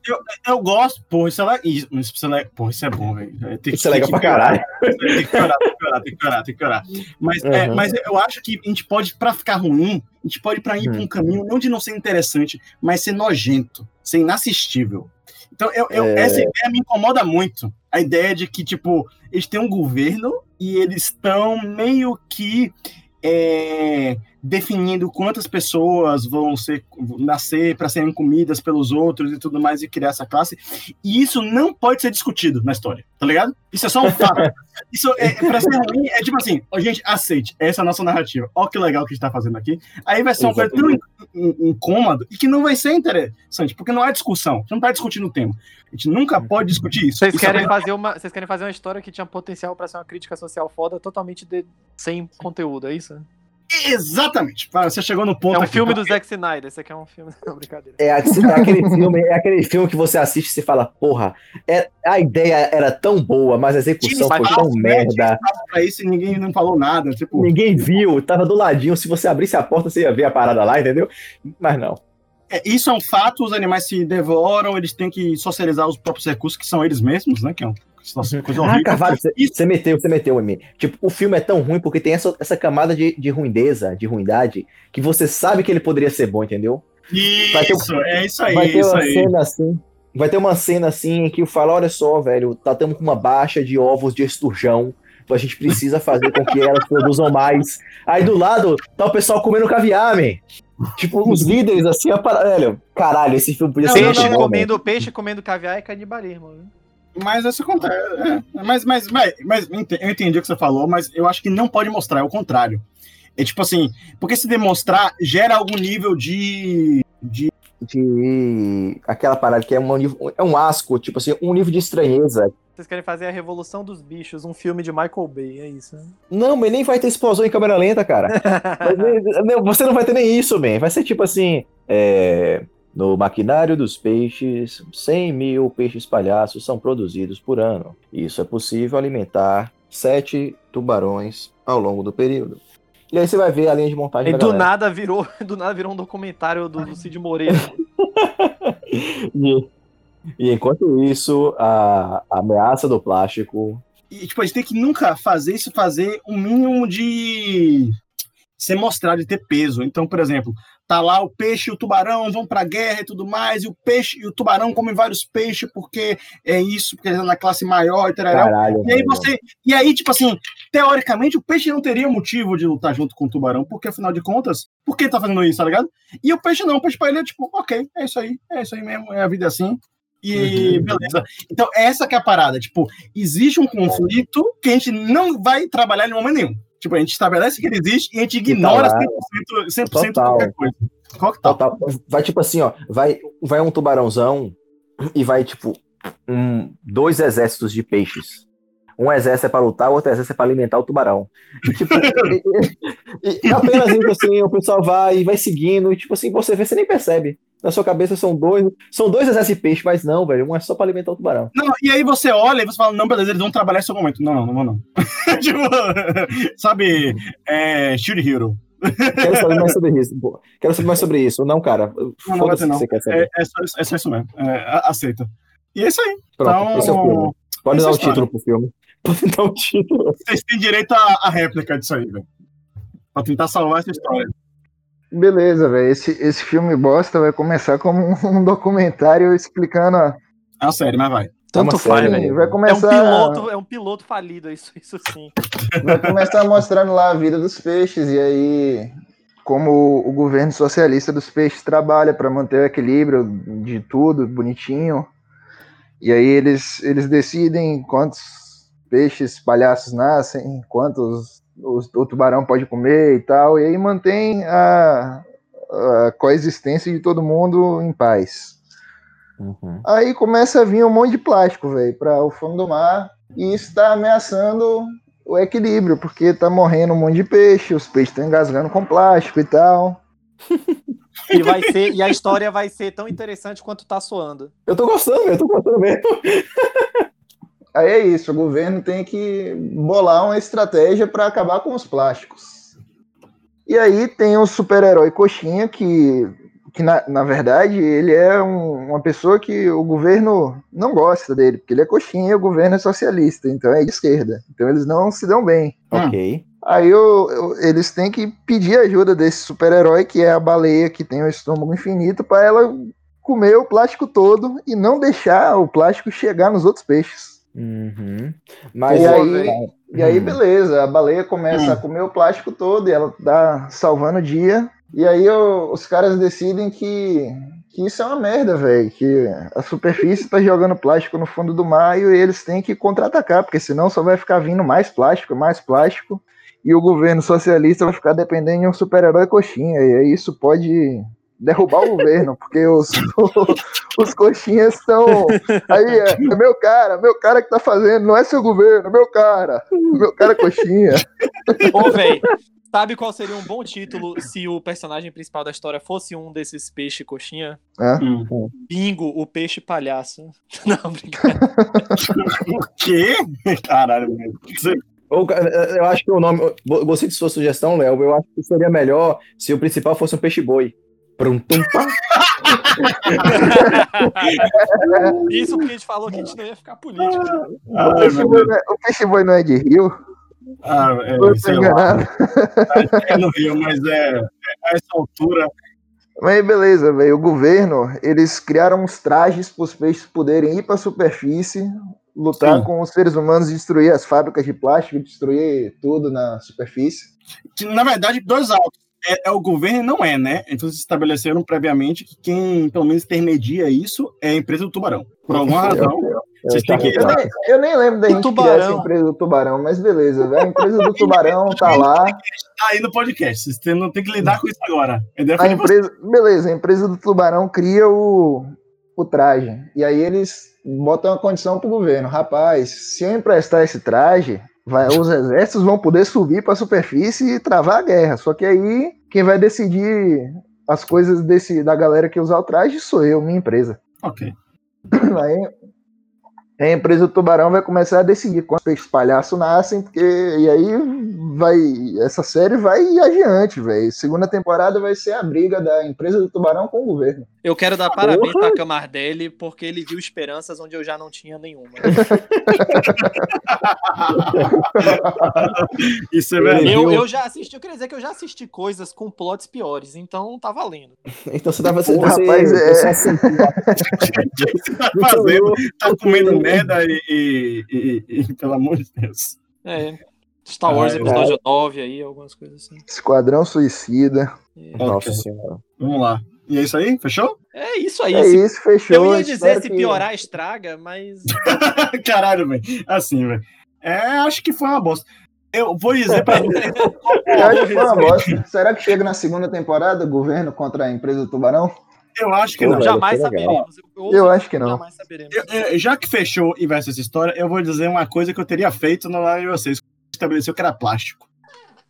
eu gosto, pô, isso é, le- isso, isso é, le- pô, isso é bom, velho. É, Isso é legal que pra caralho. Tem que piorar, tem que piorar, tem que piorar, tem que piorar. Mas, é, Uhum. mas eu acho que a gente pode, pra ficar ruim, a gente pode pra ir Hum. pra um caminho não de não ser interessante, mas ser nojento, ser inassistível. Então, eu, eu- É. essa ideia me incomoda muito. A ideia de que, tipo, eles têm um governo e eles estão meio que é, definindo quantas pessoas vão ser nascer para serem comidas pelos outros e tudo mais e criar essa classe. E isso não pode ser discutido na história, tá ligado? Isso é só um fato. Isso é, pra ser ruim, é tipo assim, ó, gente, aceite, essa é a nossa narrativa. Ó que legal que a gente tá fazendo aqui. Aí vai ser uma coisa tão incômoda e que não vai ser interessante, porque não há discussão. A gente não tá discutindo o tema. A gente nunca pode discutir isso. Vocês Isso querem é- fazer uma, vocês querem fazer uma história que tinha potencial pra ser uma crítica social foda, totalmente de- sem conteúdo, é isso? Exatamente. Você chegou no ponto É um aqui, filme tá? do Zack Snyder, esse aqui é um filme, não, brincadeira. É, é aquele filme, é aquele filme que você assiste e você fala, porra, é, a ideia era tão boa, mas a execução foi espaço, tão merda. Tinha espaço pra isso e ninguém não falou nada. Tipo, Ninguém viu, tava do ladinho. Se você abrisse a porta, você ia ver a parada lá, entendeu? Mas não. é, isso é um fato, os animais se devoram, eles têm que socializar os próprios recursos, que são eles mesmos, né? Que é uma coisa coisa Ah, horrível. Carvalho, você, Isso- meteu, você meteu em mim. Tipo, o filme é tão ruim porque tem essa, essa camada de, de ruindeza, de ruindade, que você sabe que ele poderia ser bom, entendeu? Vai ter- Isso, é isso aí, vai ter isso uma aí. cena assim. Vai ter uma cena assim em que fala: olha só, velho, tá tamo com uma baixa de ovos de esturjão. A gente precisa fazer com que elas produzam mais. Aí do lado tá o pessoal comendo caviar, man. Tipo, os líderes assim, a para... velho, caralho, esse filme podia Não, ser não, Peixe muito bom, man. comendo, peixe comendo caviar é canibalismo. né? Mas isso acontece. é. Mas, mas, mas, mas eu ente- eu entendi o que você falou, mas eu acho que não pode mostrar, é o contrário. É tipo assim, porque se demonstrar gera algum nível de. de de aquela parada que é um, nível- é um asco, tipo assim, um nível de estranheza. Vocês querem fazer a Revolução dos Bichos, um filme de Michael Bay, é isso. né? Não, mas nem vai ter explosão em câmera lenta, cara. Nem- não, você não vai ter nem isso, man. Vai ser tipo assim, é, no maquinário dos peixes, 100 mil peixes palhaços são produzidos por ano. Isso é possível alimentar sete tubarões ao longo do período. E aí você vai ver a linha de montagem E da do galera. nada virou, do nada virou um documentário do, do Cid Moreira. E, e enquanto isso, a, a ameaça do plástico E, tipo, a gente tem que nunca fazer isso, fazer um mínimo de ser mostrado, de ter peso. Então, por exemplo, tá lá o peixe e o tubarão vão pra guerra e tudo mais, e o peixe e o tubarão comem vários peixes porque é isso, porque eles são na classe maior e tal. E aí você. E aí, tipo assim, teoricamente, o peixe não teria motivo de lutar junto com o tubarão, porque afinal de contas, por que ele tá fazendo isso, tá ligado? E o peixe não, o peixe pra ele é tipo, ok, é isso aí, é isso aí mesmo, é a vida assim. E beleza. Então, essa que é a parada. Tipo, existe um conflito que a gente não vai trabalhar em momento nenhum. Tipo, a gente estabelece que ele existe e a gente ignora lá. 100%, 100 Total. qualquer coisa. Qual que tá? Total. Vai tipo assim, ó. Vai, vai um tubarãozão e vai, tipo, um, dois exércitos de peixes. Um exército é pra lutar, o outro exército é pra alimentar o tubarão. E, tipo, e, e apenas isso, assim, o pessoal vai e vai seguindo, e tipo assim, você vê, você nem percebe. Na sua cabeça são dois, são dois peixe, mas não, velho, um é só pra alimentar o tubarão. Não, e aí você olha e você fala, não, beleza, eles vão trabalhar esse momento. Não, não, não vão não. tipo, sabe, é, Shield Hero. Quero saber mais sobre isso. pô. Quero saber mais sobre isso. Não, cara. Não, não o não. você quer saber. É, é, só, é só isso mesmo. É, aceita. E é isso aí. Pronto, então- é o. Pode dar o história. título pro filme. Pode dar o título. Vocês têm direito à réplica disso aí, velho. Pra tentar salvar essa história. Beleza, velho. Esse, esse filme bosta vai começar como um, um documentário explicando. a- É uma série, mas vai. Tanto uma faz, velho. Vai É um começar, piloto, é um piloto falido, isso, isso sim. vai começar mostrando lá a vida dos peixes e aí como o governo socialista dos peixes trabalha para manter o equilíbrio de tudo bonitinho. E aí eles, eles decidem quantos peixes palhaços nascem, quantos os- o tubarão pode comer e tal, e aí mantém a, a coexistência de todo mundo em paz. Uhum. Aí começa a vir um monte de plástico, velho, para o fundo do mar. E isso está ameaçando o equilíbrio, porque tá morrendo um monte de peixe, os peixes estão engasgando com plástico e tal. E, vai ser, e a história vai ser tão interessante quanto tá soando. Eu tô gostando. Eu tô gostando mesmo. Aí é isso, o governo tem que bolar uma estratégia para acabar com os plásticos. E aí tem o super-herói Coxinha, que, que na, na verdade ele é um- uma pessoa que o governo não gosta dele, porque ele é coxinha e o governo é socialista, então é de esquerda. Então eles não se dão bem. Hum. Ok. Aí o- o- eles têm que pedir ajuda desse super-herói, que é a baleia que tem o estômago infinito, para ela comer o plástico todo e não deixar o plástico chegar nos outros peixes. Uhum. Mas E ó, aí- velho, E aí, hum, beleza, a baleia começa a comer o plástico todo e ela tá salvando o dia. E aí o- os caras decidem que, que isso é uma merda, velho. Que a superfície tá jogando plástico no fundo do mar e eles têm que contra-atacar, porque senão só vai ficar vindo mais plástico, mais plástico. E o governo socialista vai ficar dependendo de um super-herói coxinha. E aí isso pode derrubar o governo, porque os, os coxinhas estão. Aí é, é meu cara, meu cara que tá fazendo, não é seu governo, meu cara. Meu cara é coxinha. Ô, véi, sabe qual seria um bom título se o personagem principal da história fosse um desses peixes coxinha? Hum. Bingo, o peixe palhaço. Não, brincadeira. O quê? Caralho, velho. Você- ou, Eu acho que o nome. Gostei de sua sugestão, Léo. Eu acho que seria melhor se o principal fosse um Prontum, pá. Isso porque a gente falou que a gente não ia ficar político. O Ai, peixe, boi não é, o peixe boi não é de rio? Ah, é, tô sei lá. enganado. É no Rio, mas é, é a essa altura. Mas aí, beleza, velho. O governo, eles criaram uns trajes para os peixes poderem ir para a superfície, lutar Sim. com os seres humanos, destruir as fábricas de plástico, destruir tudo na superfície. Na verdade, dois altos. É, é o governo e não é, né? Então eles estabeleceram previamente que quem, pelo menos, intermedia isso é a empresa do Tubarão. Por alguma razão. Vocês têm que- Eu nem, eu nem lembro da O gente tubarão. criar essa empresa do tubarão, mas beleza. A empresa do tubarão tá lá. Aí no podcast. Vocês não tem que lidar com isso agora. A ideia A vocês. empresa, beleza, a empresa do tubarão cria o, o traje. E aí eles botam uma condição pro governo. Rapaz, se eu emprestar esse traje, vai, os exércitos vão poder subir para a superfície e travar a guerra. Só que aí quem vai decidir as coisas desse, da galera que usar o traje sou eu, minha empresa. Ok. Aí a empresa do Tubarão vai começar a decidir quantos peixes palhaço nascem, porque e aí vai essa série vai adiante, velho. Segunda temporada vai ser a briga da empresa do Tubarão com o governo. Eu quero dar parabéns pra Camardelli, porque ele viu esperanças onde eu já não tinha nenhuma. Isso é verdade. Eu, eu já assisti, eu queria dizer que eu já assisti coisas com plots piores, então tá valendo. Então você tava. Você, Pô, você, rapaz, é- você O que você tá fazendo? Tá comendo e, e- e- e- pelo amor de Deus. É. Star Wars Ah, episódio 9 aí, algumas coisas assim. Esquadrão Suicida. É. Nossa senhora. Vamos lá. E é isso aí? Fechou? É isso aí. É se- isso, fechou. eu ia dizer se que- piorar, estraga, mas. Caralho, velho. Assim, velho. É, acho que foi uma bosta. Eu vou dizer pra vocês. Eu acho que foi uma bosta. Será que chega na segunda temporada o governo contra a empresa do Tubarão? Eu acho que Pô, não. velho, jamais saberemos. ouso Eu acho que não. Jamais saberemos. Eu- eu- já que fechou e vai ser essa história, eu vou dizer uma coisa que eu teria feito na live de vocês. Estabeleceu que era plástico.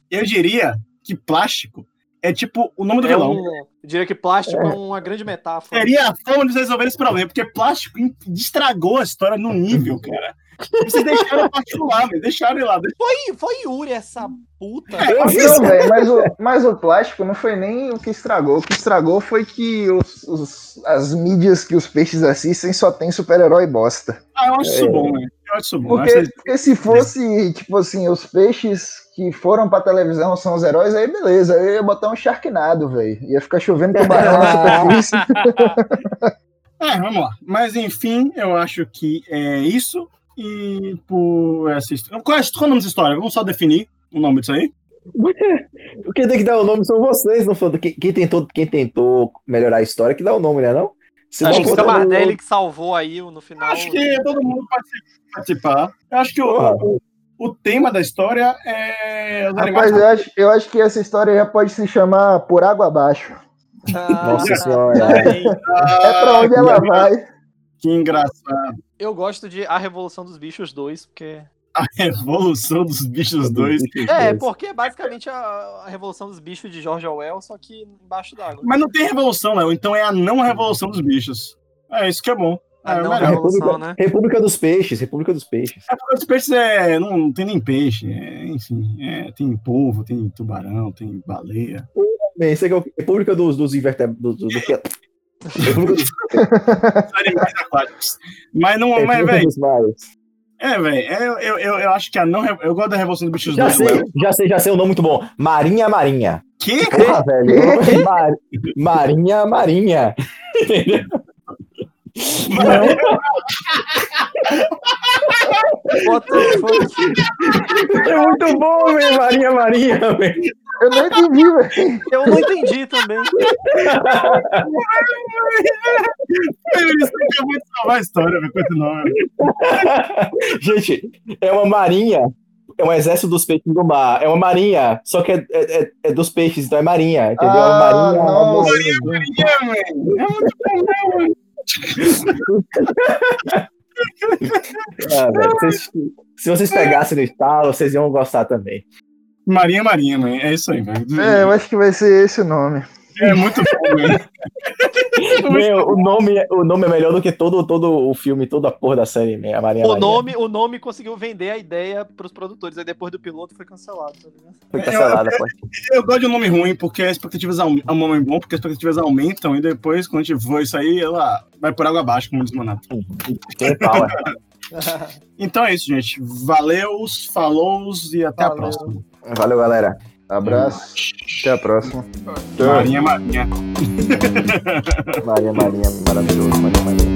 Eu diria que plástico é tipo o nome do É vilão. um, eu diria que plástico é uma grande metáfora. Seria a forma de vocês resolverem esse problema, porque plástico estragou a história num nível, cara. Vocês deixaram o plástico lá, velho. Deixaram ele lá. Foi, foi Yuri, essa puta. Eu vi velho, mas o, mas o plástico não foi nem o que estragou. O que estragou foi que os, os- as mídias que os peixes assistem só tem super-herói bosta. Ah, eu acho isso É. bom, velho. Eu acho isso bom. Eu acho Porque, isso- porque se fosse, tipo assim, os peixes que foram pra televisão são os heróis, aí beleza. Eu ia botar um Sharknado, velho. Ia ficar chovendo tubarão na superfície. É, vamos lá. Mas enfim, eu acho que é isso. E por essa história. Qual é, qual é o nome dessa história? Vamos só definir o nome disso aí? Quem tem que dar o nome são vocês, não foi? Quem, quem tentou, quem tentou melhorar a história que dá o nome, né? Não? Se Acho não que o for todo Camardelli mundo- que salvou aí no final. Acho que todo mundo pode participar. Eu acho que o, Porra. o, o tema da história é. Rapaz, eu acho, eu acho que essa história já pode se chamar Por Água Abaixo. Ah, Nossa senhora. É pra onde ela vai. Que engraçado. Eu gosto de A Revolução dos Bichos 2, porque. A revolução dos bichos dois. É, porque é basicamente a, a Revolução dos Bichos de George Orwell, só que embaixo d'água. Mas não tem revolução, Léo. Então é a não revolução dos bichos. É isso que é bom. É, A revolução, República, né? República dos Peixes, República dos Peixes. É porque os peixes é, não, não tem nem peixe. é, enfim, é, tem polvo, tem tubarão, tem baleia. Bem, Esse aqui é o República dos, dos invertebrados. Do, do, do que? República dos, animais aquáticos. Mas não, mas, República velho, é, velho, eu, eu, eu, eu acho que a não. Eu gosto da Revolução dos Bichos Já 2. sei, Léo. já sei, já sei um nome muito bom. Marinha Marinha. Que? Porra, velho. Mar- Marinha Marinha. Entendeu? Fuck? É muito bom, velho. Marinha Marinha, velho. Eu não entendi, velho. Eu não entendi também. Isso aqui é muito salvar a história, velho. Continua. Gente, é uma marinha. É um exército dos peixes do mar. É uma marinha, só que é, é, é- é dos peixes, então é marinha, entendeu? É Ah, marinha. nossa. É, velho. É muito bom, velho. Ah, velho, vocês- se vocês pegassem no estalo, vocês iam gostar também. Marinha, Marinha, mãe. É isso aí, velho. É, eu acho que vai ser esse o nome. É muito bom, velho. Meu, o, nome, é- o nome é melhor do que todo, todo o filme, toda a porra da série, meu, a Marinha O Marinha. nome, o nome conseguiu vender a ideia pros produtores, aí depois do piloto foi cancelado, tá ligado? Foi cancelada, pô. Eu gosto de um nome ruim, porque as expectativas aumentam. É um nome bom, porque as expectativas aumentam, e depois, quando a gente for isso aí, ela vai por água abaixo, como diz o Manato. É. Então é isso, gente. Valeu, falou e até a Valeu. próxima. Valeu, galera. Abraço. Até a próxima. Marinha Marinha. Marinha Marinha, maravilhoso. Marinha Marinha.